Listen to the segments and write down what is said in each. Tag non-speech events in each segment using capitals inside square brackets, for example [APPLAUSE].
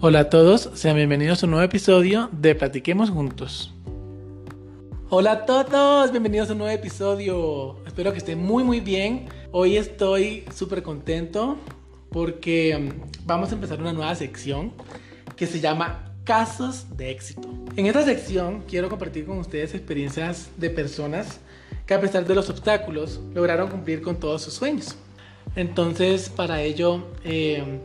Hola a todos, sean bienvenidos a un nuevo episodio de Platiquemos Juntos. Hola a todos, bienvenidos a un nuevo episodio. Espero que estén muy muy bien. Hoy estoy súper contento porque mm, vamos a empezar una nueva sección que se llama Casos de éxito. En esta sección quiero compartir con ustedes experiencias de personas que a pesar de los obstáculos lograron cumplir con todos sus sueños. Entonces, para ello, eh,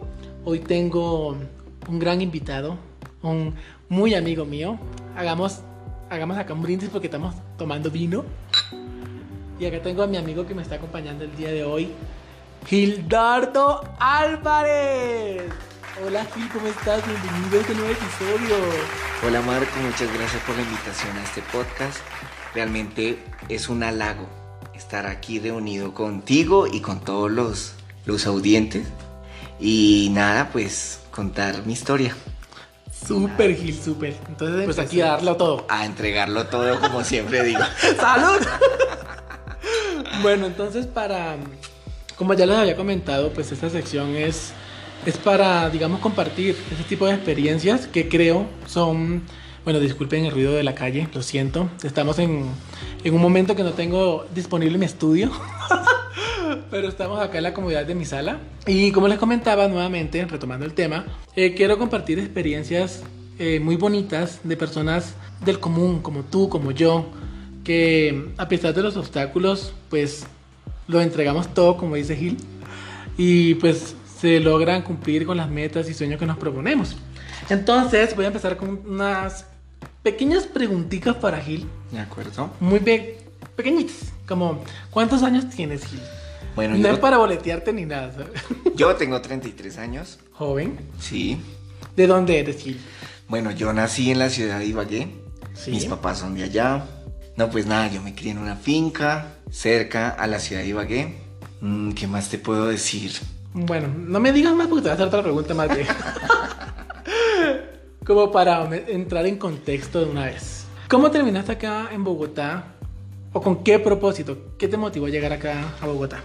hoy tengo un gran invitado, un muy amigo mío. Hagamos, hagamos acá un brindis porque estamos tomando vino. Y acá tengo a mi amigo que me está acompañando el día de hoy, Gildardo Álvarez. Hola Gil, ¿cómo estás? Bienvenido a este nuevo episodio. Hola Marco, muchas gracias por la invitación a este podcast. Realmente es un halago estar aquí reunido contigo y con todos los, los audientes. Y nada, pues contar mi historia. Súper Gil, súper. Entonces, pues aquí a darlo todo. A entregarlo todo, como siempre digo. [LAUGHS] ¡Salud! bueno, entonces para... Como ya les había comentado, pues esta sección es, es para, digamos, compartir ese tipo de experiencias que creo son... Bueno, disculpen el ruido de la calle, lo siento. Estamos en, en un momento que no tengo disponible mi estudio. [LAUGHS] Pero estamos acá en la comodidad de mi sala. Y como les comentaba nuevamente, retomando el tema, eh, quiero compartir experiencias eh, muy bonitas de personas del común, como tú, como yo, que a pesar de los obstáculos, pues lo entregamos todo, como dice Gil, y pues se logran cumplir con las metas y sueños que nos proponemos. Entonces voy a empezar con unas pequeñas preguntitas para Gil. De acuerdo. Muy pequeñitas, como ¿cuántos años tienes Gil? Bueno, no yo, es para boletearte ni nada. ¿sabes? [LAUGHS] yo tengo 33 años. Joven. Sí. ¿De dónde eres, Gil? Bueno, yo nací en la ciudad de Ibagué. Sí. Mis papás son de allá. No, pues nada, yo me crié en una finca cerca a la ciudad de Ibagué. Mm, ¿Qué más te puedo decir? Bueno, no me digas más porque te voy a hacer otra pregunta más de... [LAUGHS] Como para entrar en contexto de una vez. ¿Cómo terminaste acá en Bogotá? ¿O con qué propósito? ¿Qué te motivó a llegar acá a Bogotá?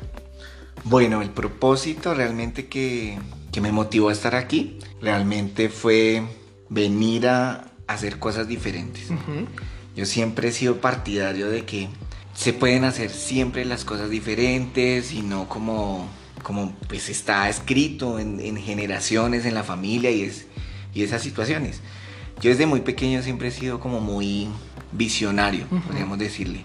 Bueno, el propósito realmente que, que me motivó a estar aquí realmente fue venir a hacer cosas diferentes. Yo siempre he sido partidario de que se pueden hacer siempre las cosas diferentes y no como, como pues está escrito en, en generaciones, en la familia y, es, y esas situaciones. Yo desde muy pequeño siempre he sido como muy visionario, Ujú. podríamos decirle.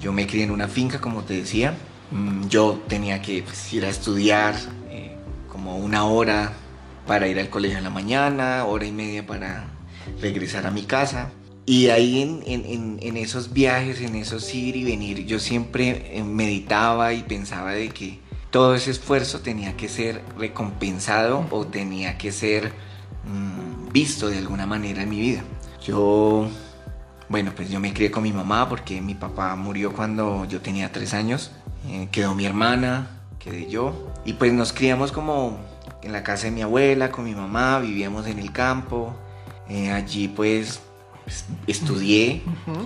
Yo me crié en una finca, como te decía. Mm, Yo tenía que pues, ir a estudiar eh, como una hora para ir al colegio en la mañana, hora y media para regresar a mi casa. Y ahí en, en- en- esos viajes, en esos ir y venir, yo siempre eh, meditaba y pensaba de que todo ese esfuerzo tenía que ser recompensado o tenía que ser mm, visto de alguna manera en mi vida. Yo, bueno, pues yo me crié con mi mamá porque mi papá murió cuando yo tenía tres años. Eh, quedó mi hermana, quedé yo. Y pues nos criamos como en la casa de mi abuela, con mi mamá, vivíamos en el campo. Eh, allí pues, pues, estudié, Ujú.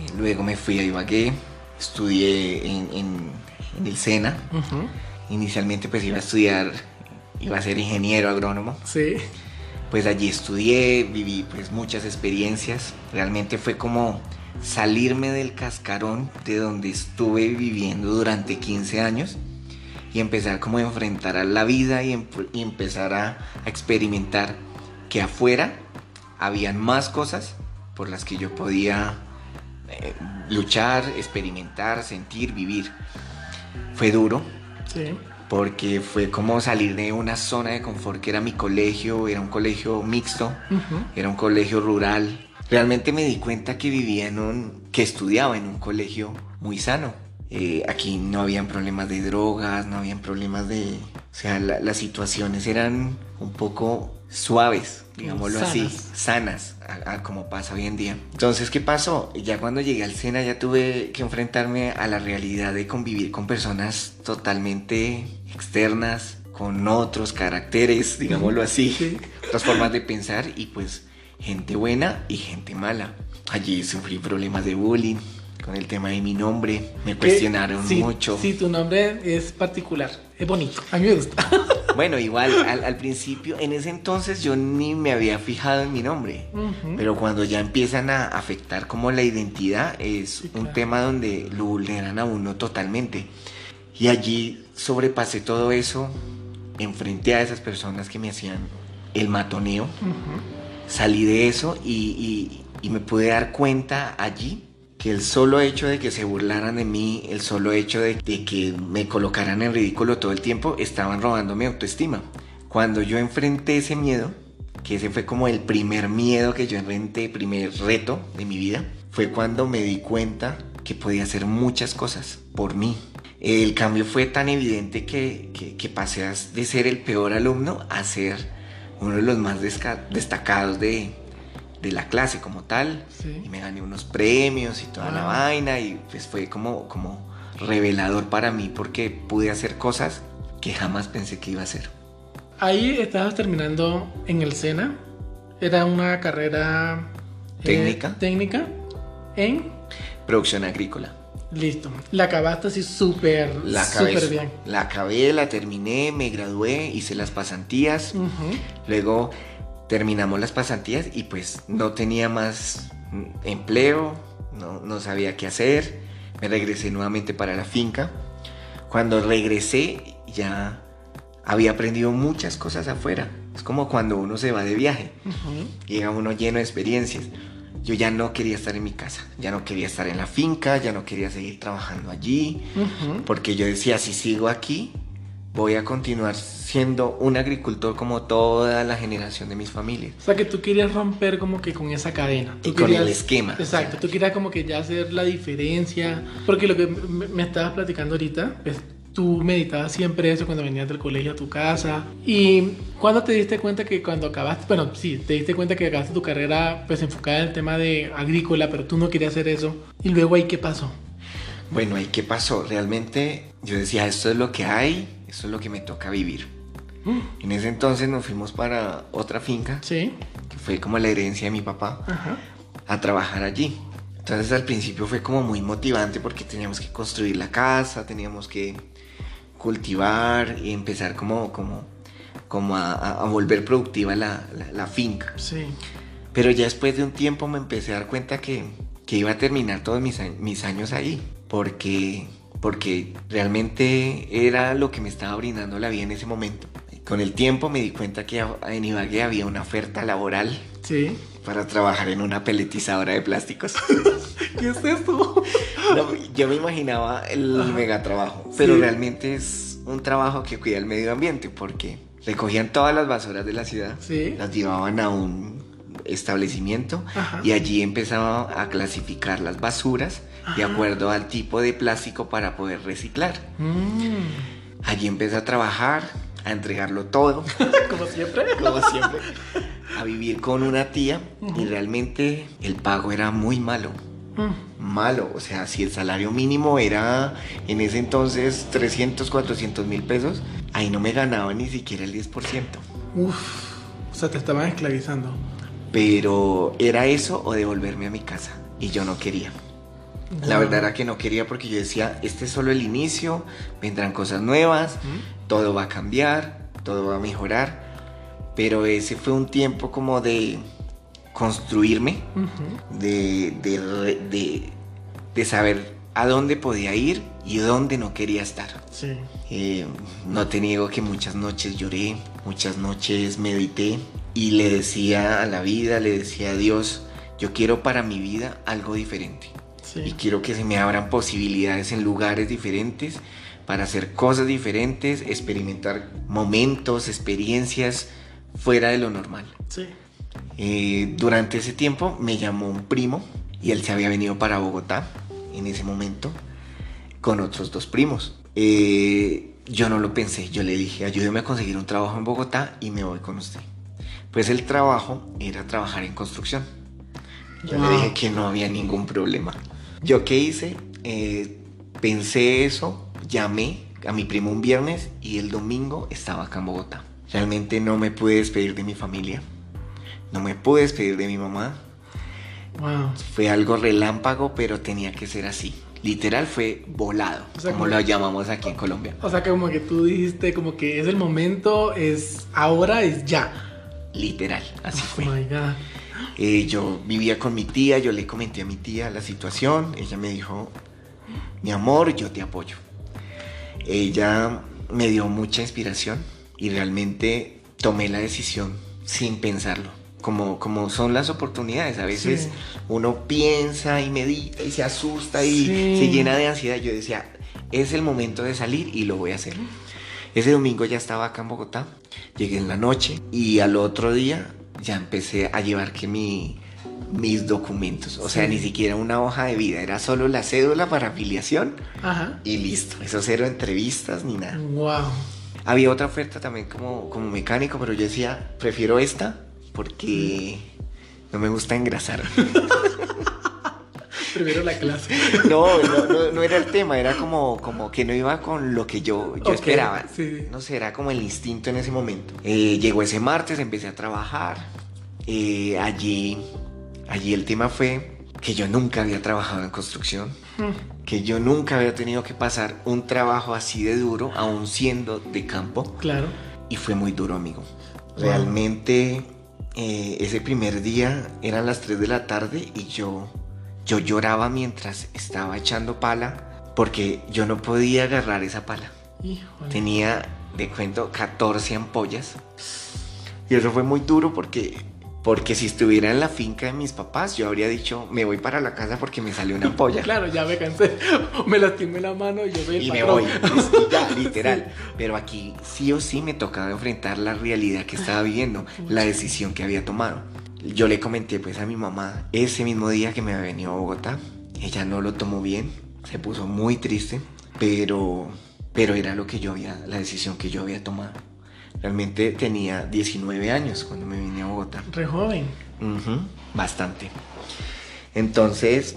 eh, luego me fui a Ibagué, estudié en, en- en el SENA. Ujú. Inicialmente pues iba a estudiar, iba a ser ingeniero agrónomo. Sí. Pues allí estudié, viví pues muchas experiencias. Realmente fue como salirme del cascarón de donde estuve viviendo durante 15 años y empezar como a enfrentar a la vida y, em- empezar a, a experimentar que afuera habían más cosas por las que yo podía eh, luchar, experimentar, sentir, vivir. Fue duro, Sí. Porque fue como salir de una zona de confort que era mi colegio, era un colegio mixto, era un colegio rural. Realmente me di cuenta que vivía en un, que estudiaba en un colegio muy sano. Eh, aquí no habían problemas de drogas, no habían problemas de, o sea, la- las situaciones eran un poco suaves, digámoslo así, Sanas. sanas, a- a como pasa hoy en día. Entonces, ¿qué pasó? Ya cuando llegué al SENA ya tuve que enfrentarme a la realidad de convivir con personas totalmente externas, con otros caracteres, [LAUGHS] digámoslo así, Sí. otras formas de pensar y pues gente buena y gente mala. Allí sufrí problemas de bullying con el tema de mi nombre, me cuestionaron sí, mucho. Sí, tu nombre es particular, es bonito, a mí me gusta. [LAUGHS] Bueno, igual al, al, principio, en ese entonces yo ni me había fijado en mi nombre, uh -huh. pero cuando ya empiezan a afectar como la identidad, es sí, un claro. tema donde lo vulneran a uno totalmente. Y allí sobrepasé todo eso, enfrenté a esas personas que me hacían el matoneo, uh -huh. salí de eso y, y, y me pude dar cuenta allí que el solo hecho de que se burlaran de mí, el solo hecho de, de, que me colocaran en ridículo todo el tiempo, estaban robando mi autoestima. Cuando yo enfrenté ese miedo, que ese fue como el primer miedo que yo enfrenté, primer reto de mi vida, fue cuando me di cuenta que podía hacer muchas cosas por mí. El cambio fue tan evidente que, que, que pasé de ser el peor alumno a ser uno de los más destacados de, de la clase como tal sí. y me gané unos premios y toda ah. la vaina y pues fue como, como revelador para mí porque pude hacer cosas que jamás pensé que iba a hacer. Ahí estabas terminando en el SENA, era una carrera técnica, eh, técnica en producción agrícola. Listo, la acabaste así súper, súper bien. La acabé, la terminé, me gradué, hice las pasantías, uh -huh. luego terminamos las pasantías y pues no tenía más empleo, no, no, sabía qué hacer, me regresé nuevamente para la finca. Cuando regresé ya había aprendido muchas cosas afuera. Es como cuando uno se va de viaje, uh -huh. llega uno lleno de experiencias. Yo ya no quería estar en mi casa, ya no quería estar en la finca, ya no quería seguir trabajando allí, uh -huh. porque yo decía, si sigo aquí, voy a continuar siendo un agricultor como toda la generación de mis familias. O sea, que tú querías romper como que con esa cadena. Tú y querías, con el esquema. Exacto, o sea. tú querías como que ya hacer la diferencia. Porque lo que me estabas platicando ahorita, pues tú meditabas siempre eso cuando venías del colegio a tu casa. ¿Y cuándo te diste cuenta que cuando acabaste, bueno, sí, te diste cuenta que acabaste tu carrera pues enfocada en el tema de agrícola, pero tú no querías hacer eso? ¿Y luego ahí qué pasó? Bueno, ahí qué pasó. Realmente yo decía, esto es lo que hay, esto es lo que me toca vivir. Mm. En ese entonces nos fuimos para otra finca, ¿Sí? que fue como la herencia de mi papá, Ajá. a trabajar allí. Entonces al principio fue como muy motivante porque teníamos que construir la casa, teníamos que cultivar y empezar como, como, como a, a volver productiva la, la, la, finca. Sí. Pero ya después de un tiempo me empecé a dar cuenta que, que iba a terminar todos mis, mis años ahí, porque, porque realmente era lo que me estaba brindando la vida en ese momento. Con el tiempo me di cuenta que en Ibagué había una oferta laboral ¿Sí? para trabajar en una peletizadora de plásticos. [LAUGHS] ¿Qué es eso? No, yo me imaginaba el Ajá. mega trabajo, pero sí. realmente es un trabajo que cuida el medio ambiente porque recogían todas las basuras de la ciudad, ¿Sí? las llevaban a un establecimiento Ajá. y allí empezaba a clasificar las basuras Ajá. de acuerdo al tipo de plástico para poder reciclar. Mm. Allí empecé a trabajar, a entregarlo todo. [LAUGHS] Como siempre. Como siempre. A vivir con una tía uh -huh. y realmente el pago era muy malo. Mm. Malo, o sea, si el salario mínimo era en ese entonces 300, 400 mil pesos, ahí no me ganaba ni siquiera el 10%. Uf, o sea, te estaban esclavizando. Pero era eso o devolverme a mi casa y yo no quería. La verdad era que no quería porque yo decía, este es solo el inicio, vendrán cosas nuevas. Todo va a cambiar, todo va a mejorar. Pero ese fue un tiempo como de construirme, uh -huh. de, de, de, de, saber a dónde podía ir y dónde no quería estar. Sí. Eh, no te niego que muchas noches lloré, muchas noches medité y le decía a la vida, le decía a Dios, yo quiero para mi vida algo diferente. Sí. Y quiero que se me abran posibilidades en lugares diferentes para hacer cosas diferentes, experimentar momentos, experiencias fuera de lo normal. Sí. Eh, durante ese tiempo me llamó un primo y él se había venido para Bogotá en ese momento con otros dos primos. Eh, yo no lo pensé, yo le dije, ayúdeme a conseguir un trabajo en Bogotá y me voy con usted. Pues el trabajo era trabajar en construcción. Yo wow. le dije que no había ningún problema. ¿Yo qué hice? Eh, pensé eso, llamé a mi primo un viernes y el domingo estaba acá en Bogotá. Realmente no me pude despedir de mi familia no me pude despedir de mi mamá. Wow. Fue algo relámpago, pero tenía que ser así. Literal fue volado, O sea, como como- lo llamamos aquí en Colombia. O sea, como que tú dijiste, como que es el momento, es ahora, es ya. Literal, así Oh fue. my God. Eh, yo vivía con mi tía, yo le comenté a mi tía la situación, ella me dijo, mi amor, yo te apoyo. Ella me dio mucha inspiración y realmente tomé la decisión sin pensarlo. Como, como son las oportunidades, a veces Sí. uno piensa y medita y se asusta y Sí. se llena de ansiedad. Yo decía, es el momento de salir y lo voy a hacer. Ese domingo ya estaba acá en Bogotá, llegué en la noche y al otro día ya empecé a llevar que mi, mis documentos, o sea, ni siquiera una hoja de vida, era solo la cédula para afiliación Ajá. y listo, eso cero entrevistas ni nada. Wow. Había otra oferta también como, como mecánico, pero yo decía, prefiero esta porque no me gusta engrasar. [LAUGHS] Primero la clase. [LAUGHS] No, no, no, no era el tema, era como, como que no iba con lo que yo, yo esperaba. sí. No sé, era como el instinto en ese momento. Eh, llegó ese martes, empecé a trabajar. Eh, allí, allí el tema fue que yo nunca había trabajado en construcción, que yo nunca había tenido que pasar un trabajo así de duro, aún siendo de campo. Claro. Y fue muy duro, amigo. Realmente eh, ese primer día eran las 3 de la tarde y yo, yo lloraba mientras estaba echando pala porque yo no podía agarrar esa pala. Híjole. Tenía, de cuento, 14 ampollas. Y eso fue muy duro porque, porque si estuviera en la finca de mis papás, yo habría dicho, me voy para la casa porque me salió una ampolla. Claro, ya me cansé. [LAUGHS] Me lastimé la mano y yo soy el y me patrón. voy. Y ya, [LAUGHS] literal. Pero aquí sí o sí me tocaba enfrentar la realidad que estaba viviendo, la decisión que había tomado. Yo le comenté pues a mi mamá ese mismo día que me había venido a Bogotá. Ella no lo tomó bien, se puso muy triste, pero, pero era lo que yo había, la decisión que yo había tomado. Realmente tenía 19 años cuando me vine a Bogotá. Re joven. Bastante. Entonces,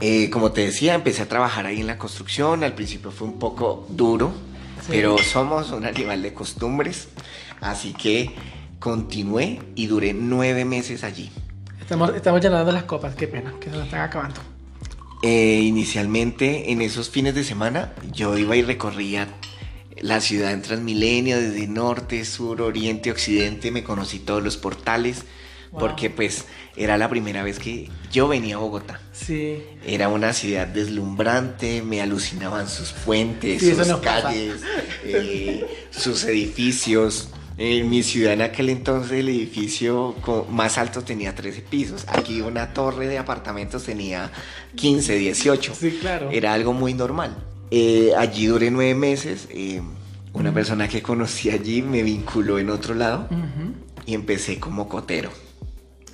eh, como te decía, empecé a trabajar ahí en la construcción. Al principio fue un poco duro, Sí. pero somos un animal de costumbres. Así que continué y duré nueve meses allí. Estamos, estamos llenando las copas, qué pena, que se nos están acabando. Eh, inicialmente, en esos fines de semana, yo iba y recorría la ciudad en Transmilenio, desde norte, sur, oriente, occidente. Me conocí todos los portales, Wow. porque pues era la primera vez que yo venía a Bogotá. Sí. Era una ciudad deslumbrante, me alucinaban sus puentes, Sí, sus calles, eh, sus edificios. En mi ciudad en aquel entonces el edificio más alto tenía 13 pisos. Aquí una torre de apartamentos tenía 15, 18. Sí, claro. Era algo muy normal. Eh, allí duré nueve meses. eh, una persona que conocí allí me vinculó en otro lado y empecé como cotero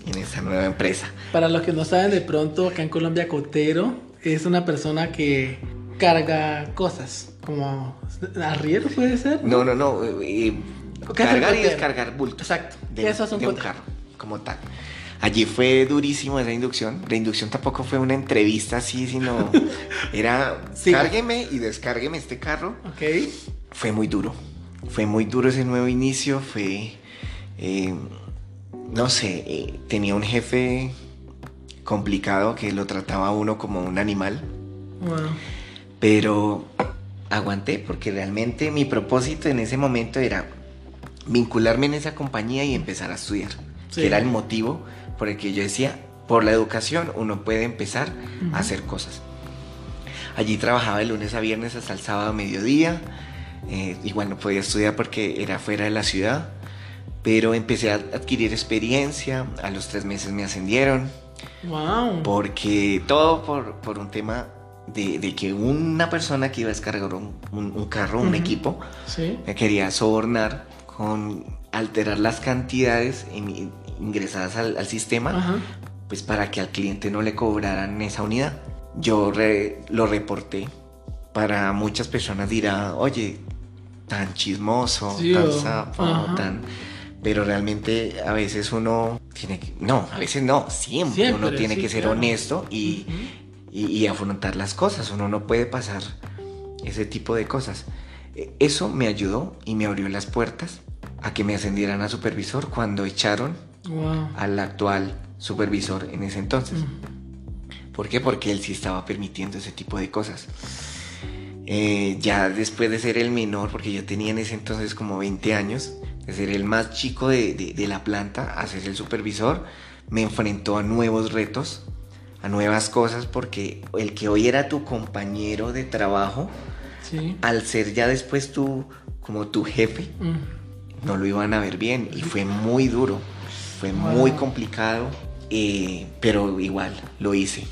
en esa nueva empresa. Para los que no saben, de pronto acá en Colombia, cotero es una persona que carga cosas, como arriero puede ser. No, no, no. eh, ¿Qué hace el cargar y descargar bultos. Exacto. De, Eso es un de un carro, como tal. Allí fue durísimo esa inducción. La inducción tampoco fue una entrevista así, sino [LAUGHS] era Sí. cárgueme y descárgueme este carro. Ok. Fue muy duro. Fue muy duro ese nuevo inicio. Fue. eh, no sé, eh, tenía un jefe complicado que lo trataba a uno como un animal. Wow. Pero aguanté porque realmente mi propósito en ese momento era vincularme en esa compañía y empezar a estudiar. Sí. Que era el motivo por el que yo decía, por la educación uno puede empezar a hacer cosas. Allí trabajaba de lunes a viernes hasta el sábado a mediodía. Eh, igual no podía estudiar porque era fuera de la ciudad. Pero empecé a adquirir experiencia. A los tres meses me ascendieron. Wow. Porque todo por, por un tema de, de que una persona que iba a descargar un, un- un carro, un equipo, Sí. me quería sobornar con alterar las cantidades in- ingresadas al, al sistema, Ajá. pues para que al cliente no le cobraran esa unidad. Yo re- lo reporté. Para muchas personas dirá, oye, tan chismoso, Sí, tan sapo, tan... Pero realmente a veces uno tiene que... No, a veces no, siempre, Siempre, uno tiene sí, que ser claro. honesto y, Ujú. y, y afrontar las cosas. Uno no puede pasar ese tipo de cosas. Eh, Eso me ayudó y me abrió las puertas a que me ascendieran a supervisor cuando echaron Wow. al actual supervisor en ese entonces. ¿Por qué? Porque él sí estaba permitiendo ese tipo de cosas. Eh, ya después de ser el menor, porque yo tenía en ese entonces como 20 años, de ser el más chico de, de, de la planta a ser el supervisor, me enfrentó a nuevos retos, a nuevas cosas, porque el que hoy era tu compañero de trabajo, Sí. al ser ya después tú como tu jefe, Mm. no lo iban a ver bien y fue muy duro, fue muy complicado, eh, pero igual lo hice.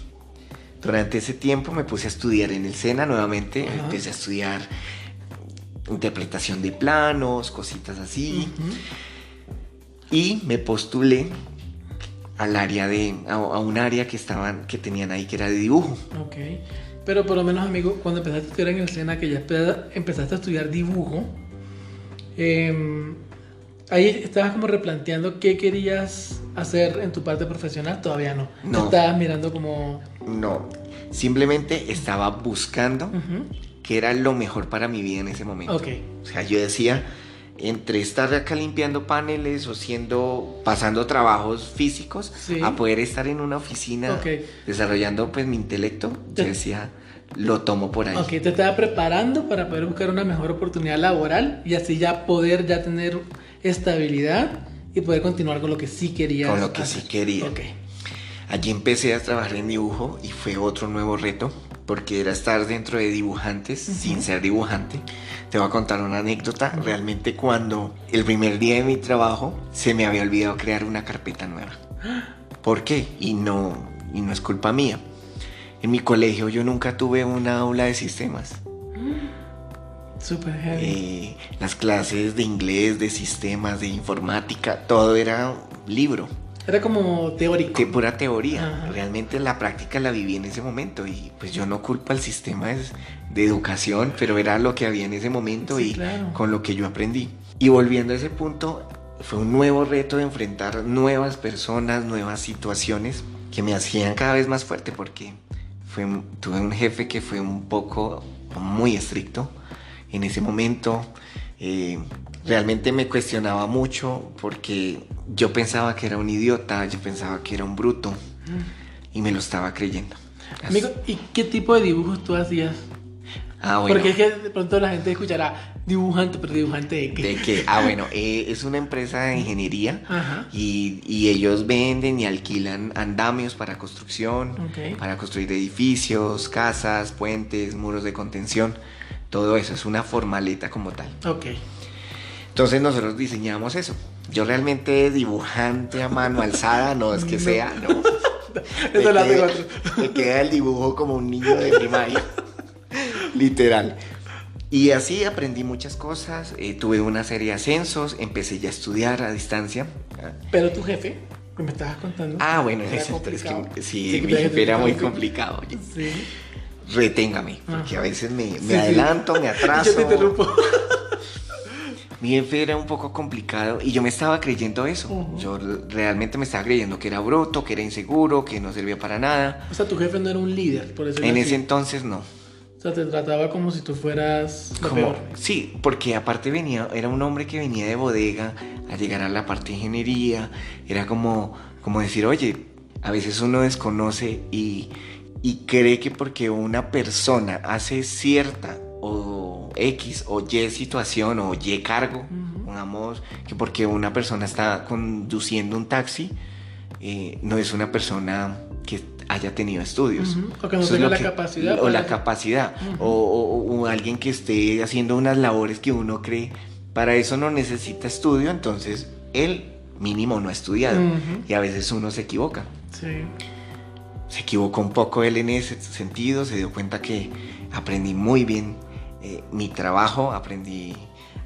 Durante ese tiempo me puse a estudiar en el SENA nuevamente, Ajá. empecé a estudiar interpretación de planos, cositas así, Ujú. y me postulé al área de, a, a un área que estaban, que tenían ahí que era de dibujo. Ok. Pero por lo menos, amigo, cuando empezaste a estudiar en el SENA, que ya empe- empezaste a estudiar dibujo, em, ahí estabas como replanteando qué querías hacer en tu parte profesional. Todavía no. No. Estabas mirando como... No, simplemente estaba buscando qué era lo mejor para mi vida en ese momento. Ok. O sea, yo decía, entre estar acá limpiando paneles o siendo, pasando trabajos físicos, Sí. a poder estar en una oficina Ok. desarrollando pues mi intelecto, yo decía, lo tomo por ahí. Ok, te estaba preparando para poder buscar una mejor oportunidad laboral y así ya poder ya tener estabilidad y poder continuar con lo que sí querías. Con lo que hacer. sí quería. Ok. Allí empecé a trabajar en dibujo y fue otro nuevo reto, porque era estar dentro de dibujantes sin ser dibujante. Te voy a contar una anécdota. Realmente cuando el primer día de mi trabajo se me había olvidado crear una carpeta nueva. [GASPS] ¿Por qué? Y no, y no es culpa mía. En mi colegio yo nunca tuve una aula de sistemas. [GASPS] Súper heavy. Eh, las clases de inglés, de sistemas, de informática, todo era libro. Era como teórico. de pura teoría. Ajá. Realmente la práctica la viví en ese momento y pues yo no culpo al sistema de, de educación, pero era lo que había en ese momento Sí, y claro. con lo que yo aprendí. Y volviendo a ese punto, fue un nuevo reto de enfrentar nuevas personas, nuevas situaciones que me hacían cada vez más fuerte porque fue, tuve un jefe que fue un poco muy estricto en ese momento. eh, realmente me cuestionaba mucho porque yo pensaba que era un idiota, yo pensaba que era un bruto y me lo estaba creyendo. Amigo, ¿y qué tipo de dibujos tú hacías? Ah, bueno. Porque es que de pronto la gente escuchará dibujante, pero dibujante de qué. ¿De qué? Ah, bueno, eh, es una empresa de ingeniería Ajá. y, y ellos venden y alquilan andamios para construcción, para construir edificios, casas, puentes, muros de contención. Todo eso es una formaleta como tal. Ok. Entonces nosotros diseñamos eso. Yo realmente dibujante a mano alzada, no es que No. sea, no. [LAUGHS] Eso Me queda-. Me queda el dibujo como un niño de primaria. Literal. Y así aprendí muchas cosas. eh, tuve una serie de ascensos. Empecé ya a estudiar a distancia. Pero tu jefe, que me estabas contando. Ah, bueno, [LAUGHS] es, que sí, Sí, mi jefe era muy complicado. Sí. Reténgame, porque Ajá. a veces me, me Sí, sí. adelanto, me atraso. [LAUGHS] Yo te interrumpo. [LAUGHS] Mi jefe era un poco complicado y yo me estaba creyendo eso. Ujú. Yo realmente me estaba creyendo que era bruto, que era inseguro, que no servía para nada. O sea, tu jefe no era un líder, por eso En ese entonces no. O sea, te trataba como si tú fueras lo Como- peor. sí, porque aparte venía, era un hombre que venía de bodega a llegar a la parte de ingeniería. Era como, como decir, oye, a veces uno desconoce y, y cree que porque una persona hace cierta o X o Y situación o Y cargo, pongamos que porque una persona está conduciendo un taxi, eh, no es una persona que haya tenido estudios. O que no Eso tenga la capacidad O la capacidad. O, o- o alguien que esté haciendo unas labores que uno cree, para eso no necesita estudio, entonces él mínimo no ha estudiado. Y a veces uno se equivoca. Sí. Se equivocó un poco él en ese sentido, se dio cuenta que aprendí muy bien eh, mi trabajo, aprendí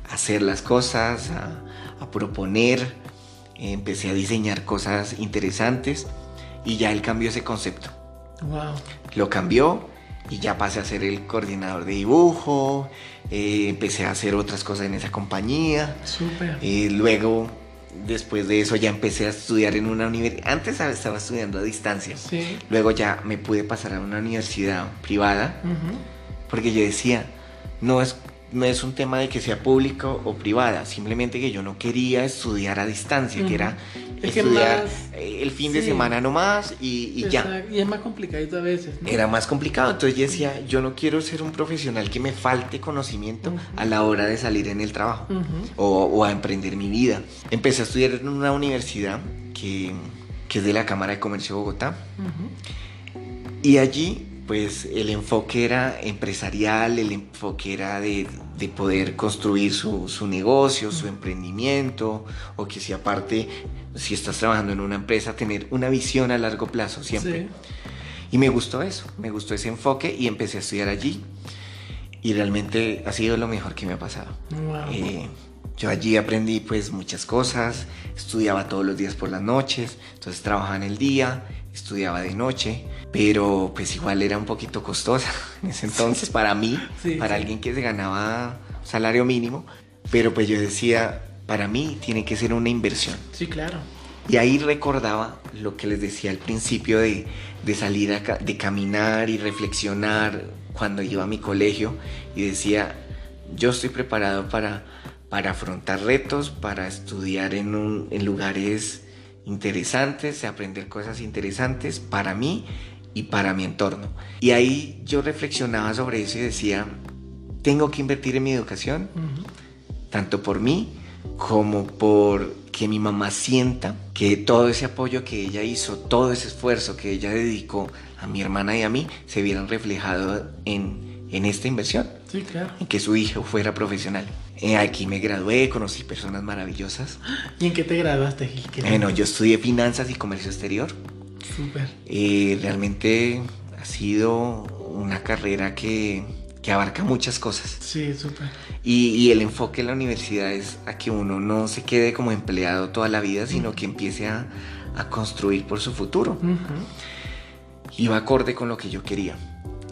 a hacer las cosas, a, a proponer, eh, empecé a diseñar cosas interesantes y ya él cambió ese concepto. Wow. Lo cambió y ya pasé a ser el coordinador de dibujo, eh, empecé a hacer otras cosas en esa compañía. Súper. Eh, luego, después de eso, ya empecé a estudiar en una universidad. Antes estaba estudiando a distancia. Sí. Luego ya me pude pasar a una universidad privada porque yo decía, no es no es un tema de que sea público o privada, simplemente que yo no quería estudiar a distancia, que era estudiar el fin de semana nomás y, y ya. Y es más complicadito a veces. Era más complicado, entonces yo decía, yo no quiero ser un profesional que me falte conocimiento a la hora de salir en el trabajo o, o, a emprender mi vida. Empecé a estudiar en una universidad que, que es de la Cámara de Comercio de Bogotá y allí pues el enfoque era empresarial, el enfoque era de, poder construir su, negocio, su emprendimiento, o que si aparte, si estás trabajando en una empresa, tener una visión a largo plazo siempre. Y me gustó eso, me gustó ese enfoque y empecé a estudiar allí. Y realmente ha sido lo mejor que me ha pasado. Eh, yo allí aprendí pues muchas cosas, estudiaba todos los días por las noches, entonces trabajaba en el día, estudiaba de noche, pero pues igual era un poquito costosa [LAUGHS] en ese entonces para mí, [LAUGHS] para alguien que se ganaba salario mínimo, pero pues yo decía, para mí tiene que ser una inversión. Sí, claro. Y ahí recordaba lo que les decía al principio de, de salir a, de caminar y reflexionar cuando iba a mi colegio y decía, yo estoy preparado para, para afrontar retos, para estudiar en, un, en lugares interesantes, aprender cosas interesantes para mí y para mi entorno. Y ahí yo reflexionaba sobre eso y decía, tengo que invertir en mi educación, tanto por mí como por que mi mamá sienta que todo ese apoyo que ella hizo, todo ese esfuerzo que ella dedicó a mi hermana y a mí, se vieran reflejado en, en esta inversión. Sí, claro. En que su hijo fuera profesional. Eh, aquí me gradué, conocí personas maravillosas. ¿Y en qué te graduaste, Gil? Bueno, yo estudié finanzas y comercio exterior. Súper. Eh, realmente ha sido una carrera que, que abarca muchas cosas. Sí, súper. Y, y, el enfoque en la universidad es a que uno no se quede como empleado toda la vida, sino que empiece a, a construir por su futuro. Y va acorde con lo que yo quería.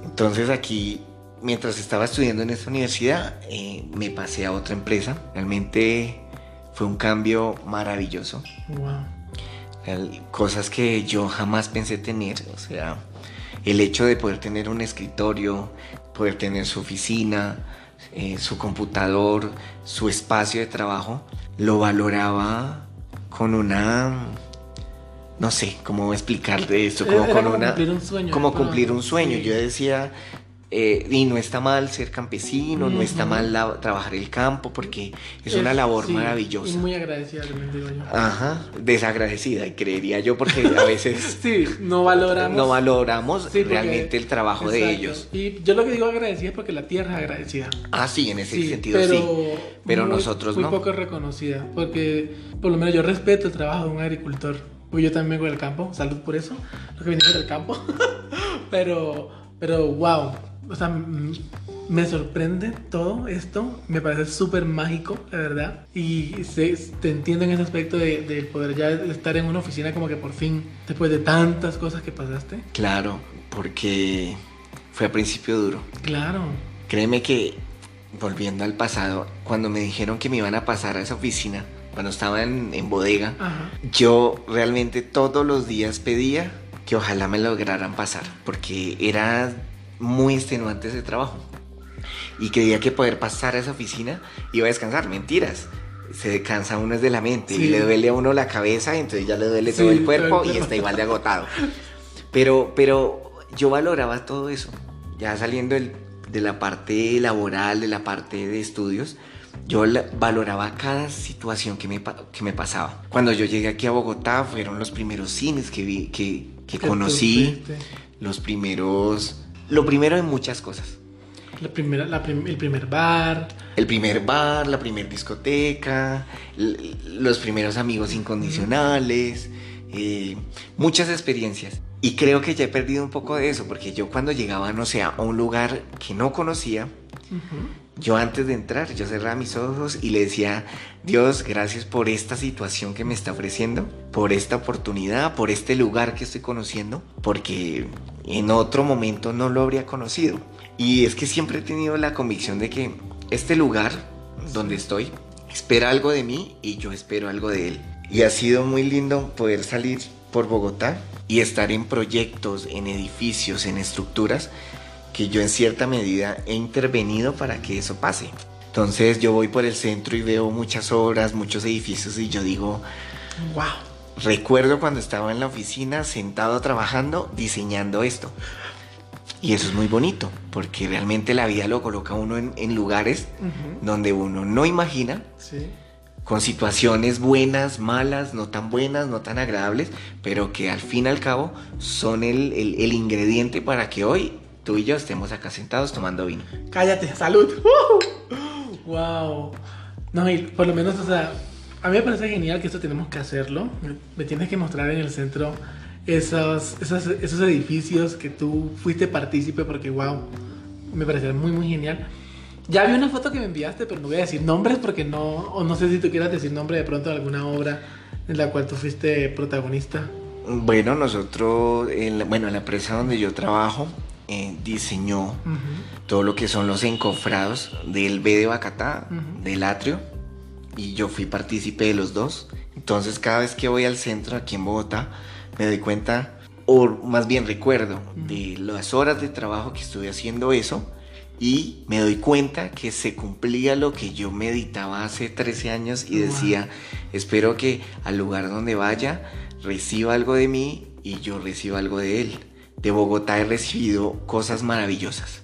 Entonces aquí mientras estaba estudiando en esta universidad, eh, me pasé a otra empresa. Realmente fue un cambio maravilloso. Wow. Cosas que yo jamás pensé tener. O sea, el hecho de poder tener un escritorio, poder tener su oficina, eh, su computador, su espacio de trabajo, lo valoraba con una no sé cómo explicarte esto, como con una cumplir un sueño, como cumplir un sueño. Yo decía, eh, y no está mal ser campesino, no está mal trabajar el campo, porque es, una labor maravillosa. Y muy agradecida, digo yo. Ajá, desagradecida, creería yo, porque a veces [LAUGHS] sí, no valoramos, no valoramos realmente el trabajo de ellos. Y yo lo que digo agradecida es porque la tierra es agradecida. Ah, sí, en ese sentido pero sí. Pero nosotros no. Muy poco reconocida, porque por lo menos yo respeto el trabajo de un agricultor. Pues yo también vengo del campo, salud por eso, lo que venimos del campo. [LAUGHS] pero, pero wow, o sea, me sorprende todo esto, me parece súper mágico, la verdad. Y te entiendo en ese aspecto de, poder ya estar en una oficina como que por fin, después de tantas cosas que pasaste. Claro, porque fue a principio duro. Claro. Créeme que, volviendo al pasado, cuando me dijeron que me iban a pasar a esa oficina, cuando estaba en, en bodega, yo realmente todos los días pedía que ojalá me lograran pasar, porque era muy extenuante ese trabajo. Y creía que poder pasar a esa oficina iba a descansar. Mentiras. Se cansa uno de la mente y le duele a uno la cabeza, entonces ya le duele todo el cuerpo y está igual de agotado. [LAUGHS] Pero, pero yo valoraba todo eso. Ya saliendo de la parte laboral, de la parte de estudios, yo valoraba cada situación que me, que me pasaba. Cuando yo llegué aquí a Bogotá, fueron los primeros cines que vi, que, que conocí, los primeros lo primero de muchas cosas. La primera, el primer bar. El primer bar, la primera discoteca, los primeros amigos incondicionales, eh, muchas experiencias. Y creo que ya he perdido un poco de eso, porque yo cuando llegaba, no sé, a un lugar que no conocía, yo antes de entrar, yo cerraba mis ojos y le decía, Dios, gracias por esta situación que me está ofreciendo, por esta oportunidad, por este lugar que estoy conociendo, porque en otro momento no lo habría conocido. Y es que siempre he tenido la convicción de que este lugar donde estoy espera algo de mí y yo espero algo de él. Y ha sido muy lindo poder salir por Bogotá y estar en proyectos, en edificios, en estructuras que yo en cierta medida he intervenido para que eso pase. Entonces yo voy por el centro y veo muchas obras, muchos edificios y yo digo, wow. Recuerdo cuando estaba en la oficina sentado trabajando, diseñando esto. Y eso es muy bonito, porque realmente la vida lo coloca uno en, lugares donde uno no imagina, con situaciones buenas, malas, no tan buenas, no tan agradables, pero que al fin y al cabo son el, el ingrediente para que hoy tú y yo estemos acá sentados tomando vino. Cállate, salud. [LAUGHS] wow. No, y por lo menos, o sea, a mí me parece genial que esto tenemos que hacerlo. Me tienes que mostrar en el centro esos, esos, esos edificios que tú fuiste partícipe porque, wow, me parece muy, muy genial. Ya vi una foto que me enviaste, pero no voy a decir nombres porque no, o no sé si tú quieras decir nombre de pronto de alguna obra en la cual tú fuiste protagonista. Bueno, nosotros, en bueno, en la empresa donde yo trabajo, eh, diseñó todo lo que son los encofrados del B de Bacatá, del atrio, y yo fui partícipe de los dos. Entonces cada vez que voy al centro aquí en Bogotá me doy cuenta, o más bien recuerdo, de las horas de trabajo que estuve haciendo eso y me doy cuenta que se cumplía lo que yo meditaba hace 13 años y decía, espero que al lugar donde vaya reciba algo de mí y yo reciba algo de él. De Bogotá he recibido cosas maravillosas.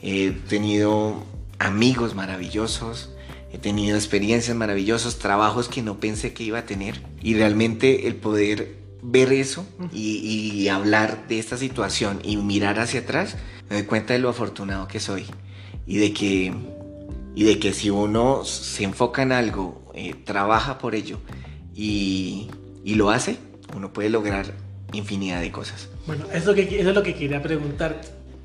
He tenido amigos maravillosos, He tenido experiencias maravillosas, trabajos que no pensé que iba a tener. Y realmente el poder ver eso y, hablar de esta situación y mirar hacia atrás, me doy cuenta de lo afortunado que soy. Y de que, y de que si uno se enfoca en algo, eh, trabaja por ello y, y, lo hace, uno puede lograr infinidad de cosas. Bueno, eso, que, es lo que quería preguntar.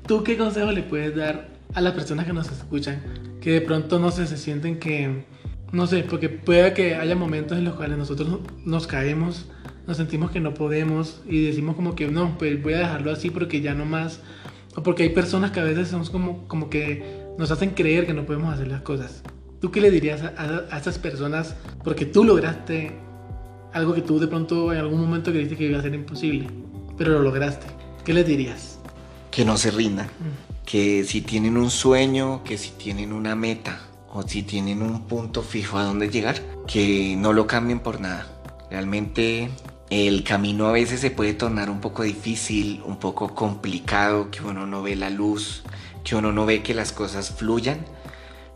¿Tú qué consejo le puedes dar a las personas que nos escuchan que de pronto no sé, se sienten que, no sé, porque puede que haya momentos en los cuales nosotros nos caemos, nos sentimos que no podemos y decimos como que no, pues voy a dejarlo así porque ya no más, o porque hay personas que a veces somos como, como que nos hacen creer que no podemos hacer las cosas. ¿Tú qué le dirías a, a, esas personas porque tú lograste algo que tú de pronto en algún momento creíste que iba a ser imposible, pero lo lograste? ¿Qué les dirías? Que no se rindan. Mm que si tienen un sueño, que si tienen una meta o si tienen un punto fijo a donde llegar, que no lo cambien por nada. Realmente el camino a veces se puede tornar un poco difícil, un poco complicado, que uno no ve la luz, que uno no ve que las cosas fluyan.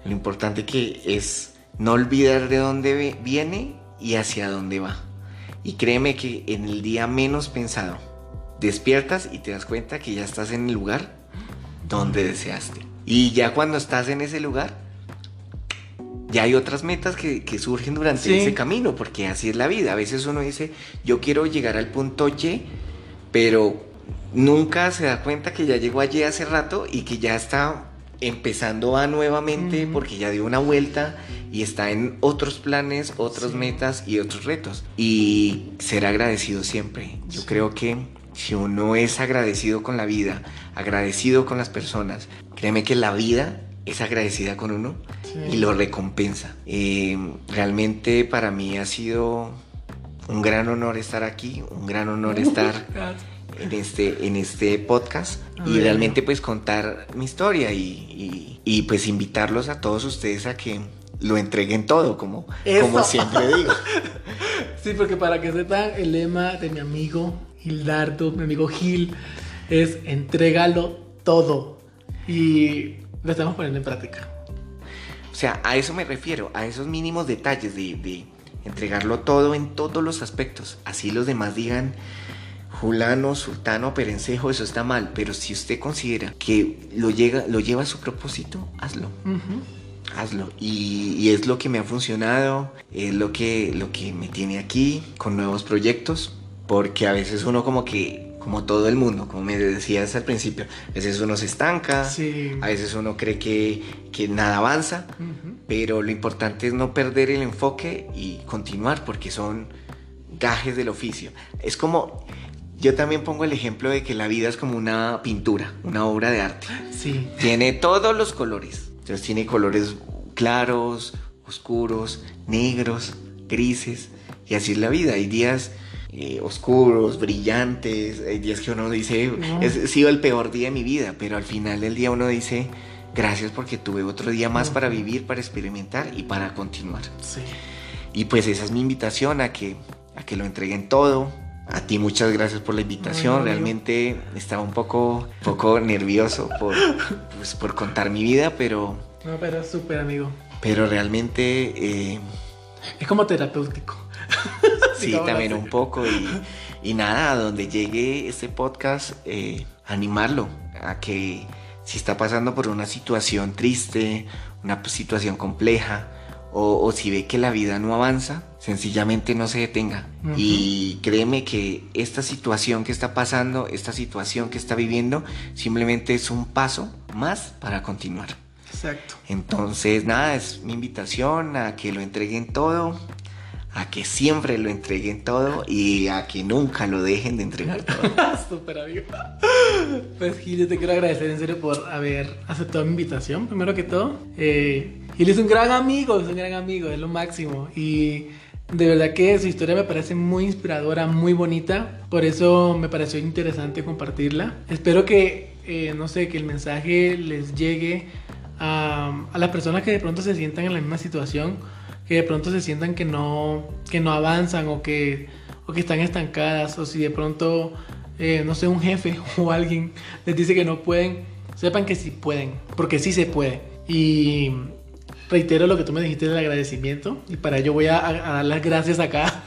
Lo importante que es no olvidar de dónde viene y hacia dónde va. Y créeme que en el día menos pensado, despiertas y te das cuenta que ya estás en el lugar donde deseaste. Y ya cuando estás en ese lugar, ya hay otras metas que, surgen durante ese camino, porque así es la vida. A veces uno dice, yo quiero llegar al punto Y, pero nunca se da cuenta que ya llegó allí hace rato y que ya está empezando a nuevamente porque ya dio una vuelta y está en otros planes, otras metas y otros retos. Y ser agradecido siempre. Yo creo que si uno es agradecido con la vida, agradecido con las personas, créeme que la vida es agradecida con uno y lo recompensa. Eh, realmente para mí ha sido un gran honor estar aquí, un gran honor estar en este, en este podcast y realmente pues contar mi historia y, y, pues invitarlos a todos ustedes a que lo entreguen todo, como, como siempre digo. [LAUGHS] sí, porque para que sepan, el lema de mi amigo Gildardo, mi amigo Gil, es entrégalo todo. Y lo estamos poniendo en práctica. O sea, a eso me refiero, a esos mínimos detalles de, entregarlo todo en todos los aspectos. Así los demás digan, Julano, Sultano, Perencejo, eso está mal. Pero si usted considera que lo, llega, lo lleva a su propósito, hazlo. Hazlo. Y, y, es lo que me ha funcionado, es lo que, lo que me tiene aquí con nuevos proyectos porque a veces uno como que, como todo el mundo, como me decías al principio, a veces uno se estanca, a veces uno cree que, que nada avanza, pero lo importante es no perder el enfoque y continuar, porque son gajes del oficio. Es como, yo también pongo el ejemplo de que la vida es como una pintura, una obra de arte. Sí. Tiene todos los colores. Entonces tiene colores claros, oscuros, negros, grises. Y así es la vida. Hay días eh, oscuros, brillantes, hay días que uno dice, No. es, ha sido el peor día de mi vida, pero al final del día uno dice, gracias porque tuve otro día más para vivir, para experimentar y para continuar. Sí. Y pues esa es mi invitación a que, a que lo entreguen todo. A ti muchas gracias por la invitación. Amigo. Realmente estaba un poco, poco nervioso por, pues, por contar mi vida, pero, No, pero súper amigo. pero realmente eh, Es como terapéutico. [LAUGHS] sí, también un poco. Y, y nada, a donde llegue este podcast, eh, animarlo a que si está pasando por una situación triste, una situación compleja, o, o si ve que la vida no avanza, sencillamente no se detenga. Ujú. Y créeme que esta situación que está pasando, esta situación que está viviendo, simplemente es un paso más para continuar. Exacto. Entonces, nada, es mi invitación a que lo entreguen todo, a que siempre lo entreguen todo y a que nunca lo dejen de entregar todo. [LAUGHS] Súper amigo. Pues Gil, yo te quiero agradecer en serio por haber aceptado mi invitación, primero que todo. Eh, Gil es un gran amigo, es un gran amigo, es lo máximo. Y de verdad que su historia me parece muy inspiradora, muy bonita. Por eso me pareció interesante compartirla. Espero que, eh, no sé, que el mensaje les llegue a, a las personas que de pronto se sientan en la misma situación, que de pronto se sientan que no, que no avanzan o que, o que están estancadas, o si de pronto, eh, no sé, un jefe [LAUGHS] o alguien les dice que no pueden, sepan que sí pueden, porque sí se puede. Y reitero lo que tú me dijiste del agradecimiento, y para ello voy a, dar las gracias acá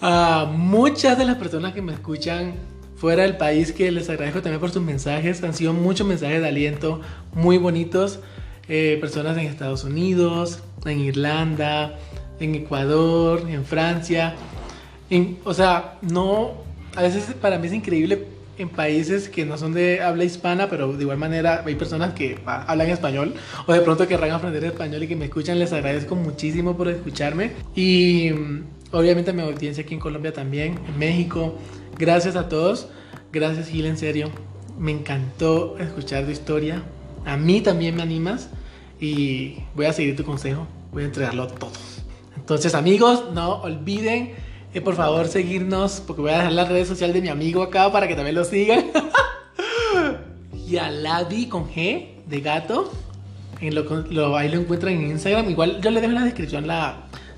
a muchas de las personas que me escuchan fuera del país que les agradezco también por sus mensajes. Han sido muchos mensajes de aliento muy bonitos. Eh, personas en Estados Unidos, en Irlanda, en Ecuador, en Francia. En- o sea, no, a veces para mí es increíble en países que no son de habla hispana, pero de igual manera hay personas que hablan español o de pronto querrán aprender español y que me escuchan. Les agradezco muchísimo por escucharme. Y mm, obviamente a mi audiencia aquí en Colombia también, en México. Gracias a todos. Gracias Gil, en serio. Me encantó escuchar tu historia. A mí también me animas y voy a seguir tu consejo. Voy a entregarlo todo. Entonces amigos, no olviden eh, por favor seguirnos porque voy a dejar las redes sociales de mi amigo acá para que también lo sigan. [LAUGHS] Yalabi con G de gato. Lo, ahí lo encuentran en Instagram. Igual yo les dejo en la descripción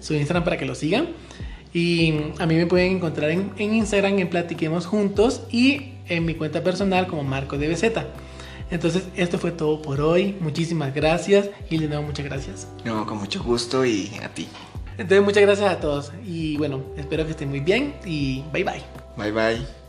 su Instagram para que lo sigan. Y a mí me pueden encontrar en, Instagram en Platiquemos Juntos y en mi cuenta personal como Marco de. Entonces, esto fue todo por hoy. Muchísimas gracias y de nuevo muchas gracias. No, con mucho gusto y a ti. Entonces, muchas gracias a todos. Y bueno, espero que estén muy bien y bye bye. Bye bye.